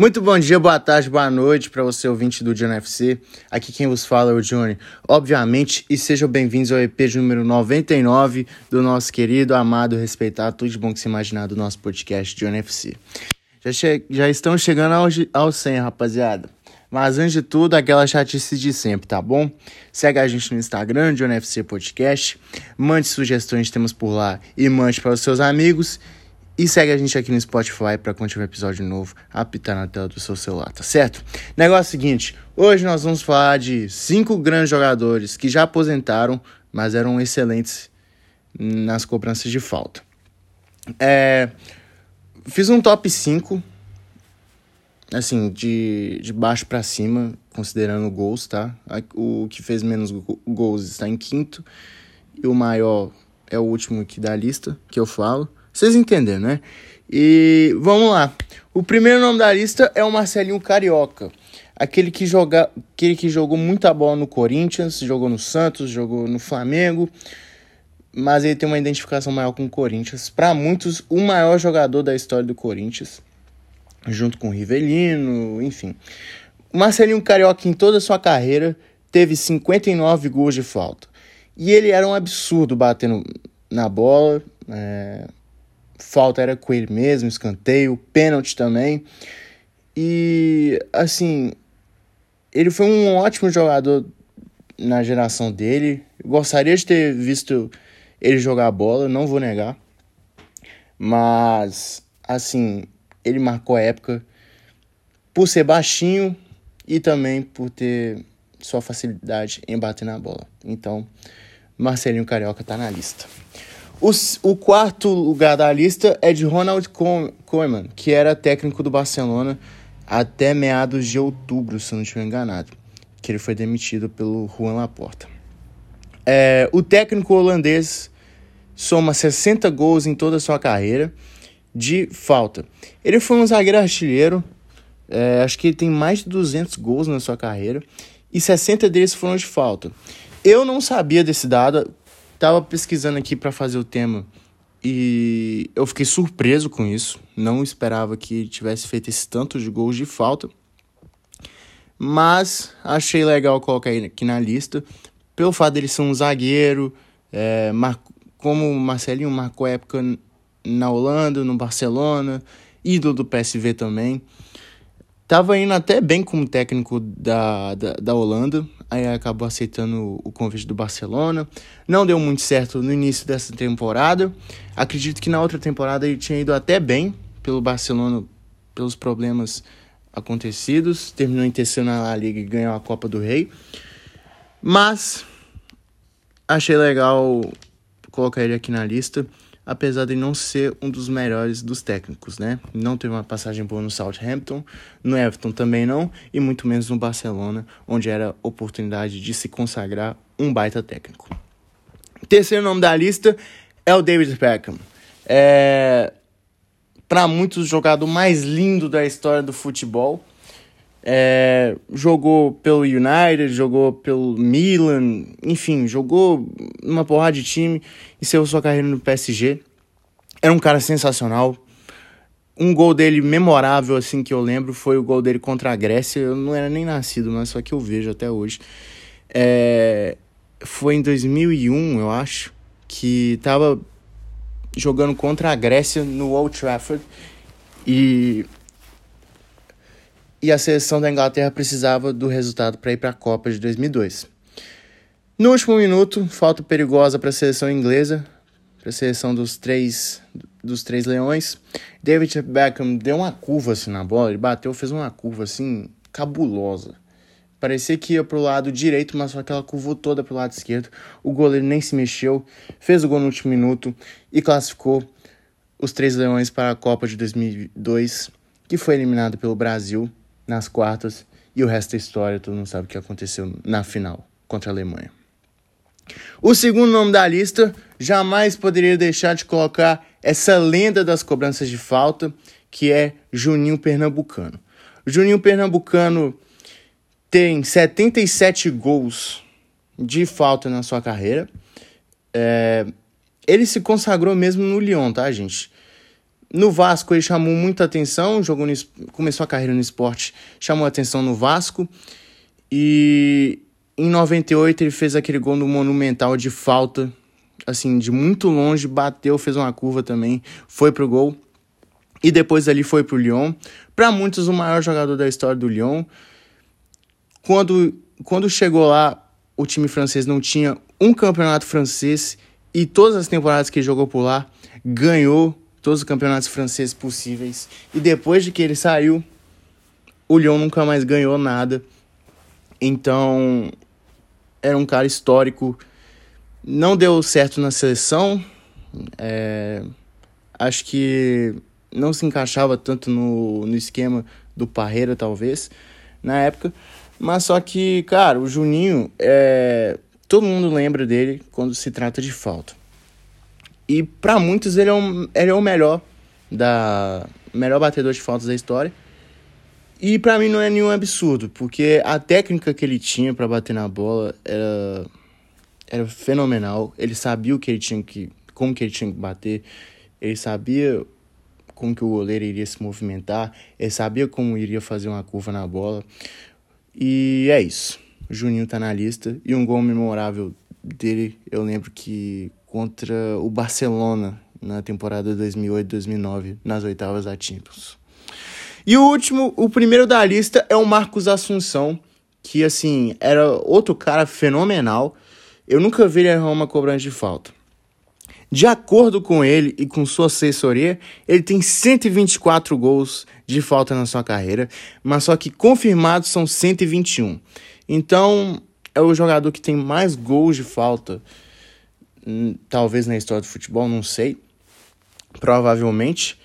Muito bom dia, boa tarde, boa noite para você ouvinte do John FC. Aqui quem vos fala é o Johnny, obviamente, e sejam bem-vindos ao EP de número 99 do nosso querido, amado, respeitado, tudo de bom que se imaginar do nosso podcast John FC. Já, che já chegando ao, ao 100, rapaziada. Mas antes de tudo, aquela chatice de sempre, tá bom? Segue a gente no Instagram, John FC Podcast. Mande sugestões de temas por lá e mande para os seus amigos. E segue a gente aqui no Spotify para quando tiver episódio novo, apitar na tela do seu celular, tá certo? Negócio seguinte, hoje nós vamos falar de cinco grandes jogadores que já aposentaram, mas eram excelentes nas cobranças de falta. É, fiz um top 5, assim, de, de baixo para cima, considerando gols, tá? O que fez menos gols está em quinto, e o maior é o último aqui da lista que eu falo. Vocês entenderam, né? E vamos lá. O primeiro nome da lista é o Marcelinho Carioca. Aquele que, joga, aquele que jogou muita bola no Corinthians, jogou no Santos, jogou no Flamengo. Mas ele tem uma identificação maior com o Corinthians. Para muitos, o maior jogador da história do Corinthians. Junto com o Rivelino, enfim. O Marcelinho Carioca, em toda a sua carreira, teve 59 gols de falta. E ele era um absurdo batendo na bola. É falta era com ele mesmo, escanteio, pênalti também. E assim, ele foi um ótimo jogador na geração dele. Gostaria de ter visto ele jogar bola, não vou negar. Mas assim, ele marcou a época por ser baixinho e também por ter sua facilidade em bater na bola. Então, Marcelinho Carioca tá na lista. O, quarto lugar da lista é de Ronald Koeman, que era técnico do Barcelona até meados de outubro, se não estiver enganado, que ele foi demitido pelo Juan Laporta. É, o técnico holandês soma 60 gols em toda a sua carreira de falta. Ele foi um zagueiro artilheiro, é, acho que ele tem mais de 200 gols na sua carreira, e 60 deles foram de falta. Eu não sabia desse dado, Tava pesquisando aqui para fazer o tema e eu fiquei surpreso com isso. Não esperava que tivesse feito esse tanto de gols de falta. Mas achei legal colocar ele aqui na lista. Pelo fato dele ser um zagueiro, é, mar... como o Marcelinho marcou época na Holanda, no Barcelona, ídolo do PSV também. Tava indo até bem como técnico da, da, da, Holanda, aí acabou aceitando o convite do Barcelona. Não deu muito certo no início dessa temporada. Acredito que na outra temporada ele tinha ido até bem pelo Barcelona, pelos problemas acontecidos. Terminou em terceiro na La Liga e ganhou a Copa do Rei. Mas achei legal colocar ele aqui na lista apesar de não ser um dos melhores dos técnicos, né? Não teve uma passagem boa no Southampton, no Everton também não, e muito menos no Barcelona, onde era oportunidade de se consagrar um baita técnico. terceiro nome da lista é o David Beckham. É, para muitos, o jogador mais lindo da história do futebol. É, jogou pelo United, jogou pelo Milan, enfim, jogou uma porrada de time, encerrou sua carreira no PSG. Era um cara sensacional. Um gol dele memorável, assim, que eu lembro, foi o gol dele contra a Grécia. Eu não era nem nascido, mas só que eu vejo até hoje. É, foi em 2001, eu acho, que tava jogando contra a Grécia no Old Trafford. E e a seleção da Inglaterra precisava do resultado para ir para a Copa de 2002. No último minuto, falta perigosa para a seleção inglesa, para a seleção dos três, dos três leões. David Beckham deu uma curva assim na bola, ele bateu, fez uma curva assim cabulosa. Parecia que ia pro lado direito, mas só que ela curvou toda pro lado esquerdo. O goleiro nem se mexeu, fez o gol no último minuto e classificou os três leões para a Copa de 2002, que foi eliminado pelo Brasil nas quartas e o resto da história, todo mundo sabe o que aconteceu na final contra a Alemanha. O segundo nome da lista, jamais poderia deixar de colocar essa lenda das cobranças de falta, que é Juninho Pernambucano. Juninho Pernambucano tem 77 gols de falta na sua carreira. É, ele se consagrou mesmo no Lyon, tá, gente? No Vasco ele chamou muita atenção, jogou no, começou a carreira no esporte, chamou atenção no Vasco. E em 98 ele fez aquele gol no Monumental de falta, assim, de muito longe, bateu, fez uma curva também, foi pro gol. E depois ali foi pro Lyon. Para muitos o maior jogador da história do Lyon. Quando quando chegou lá, o time francês não tinha um campeonato francês e todas as temporadas que jogou por lá, ganhou todos os campeonatos franceses possíveis. E depois de que ele saiu, o Lyon nunca mais ganhou nada. Então, era um cara histórico. Não deu certo na seleção. É, acho que não se encaixava tanto no, no esquema do Parreira, talvez, na época. Mas só que, cara, o Juninho, é, todo mundo lembra dele quando se trata de falta. E para muitos ele é, um, ele é o melhor da melhor batedor de faltas da história. E para mim não é nenhum absurdo, porque a técnica que ele tinha para bater na bola era era fenomenal. Ele sabia o que ele tinha que como que ele tinha que bater. Ele sabia como que o goleiro iria se movimentar, ele sabia como iria fazer uma curva na bola. E é isso. O Juninho tá na lista e um gol memorável dele, eu lembro que contra o Barcelona na temporada 2008-2009, nas oitavas da Champions. E o último, o primeiro da lista é o Marcos Assunção, que assim, era outro cara fenomenal. Eu nunca vi ele errar uma cobrança de falta. De acordo com ele e com sua assessoria, ele tem 124 gols de falta na sua carreira, mas só que confirmados são 121. Então, é o jogador que tem mais gols de falta Hum, talvez na história do futebol, não sei. Provavelmente.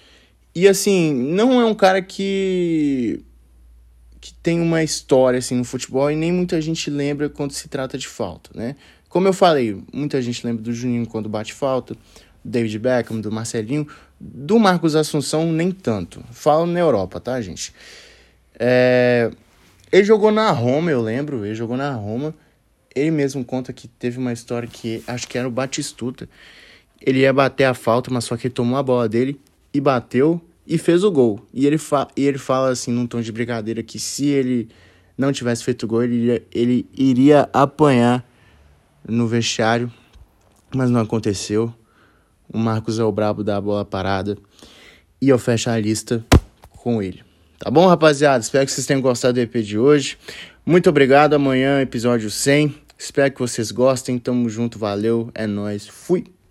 E assim, não é um cara que que tem uma história assim no futebol e nem muita gente lembra quando se trata de falta, né? Como eu falei, muita gente lembra do Juninho quando bate falta, do David Beckham, do Marcelinho, do Marcos Assunção nem tanto. Falo na Europa, tá, gente? É... Ele jogou na Roma, eu lembro, ele jogou na Roma ele mesmo conta que teve uma história que acho que era o Batistuta. Ele ia bater a falta, mas só que ele tomou a bola dele e bateu e fez o gol. E ele, fa e ele fala assim, num tom de brincadeira, que se ele não tivesse feito o gol, ele iria, ele iria apanhar no vestiário, mas não aconteceu. O Marcos é o brabo da bola parada. E eu fecho a lista com ele. Tá bom, rapaziada? Espero que vocês tenham gostado do EP de hoje. Muito obrigado. Amanhã, episódio 100. Espero que vocês gostem. Tamo junto, valeu, é nós. Fui.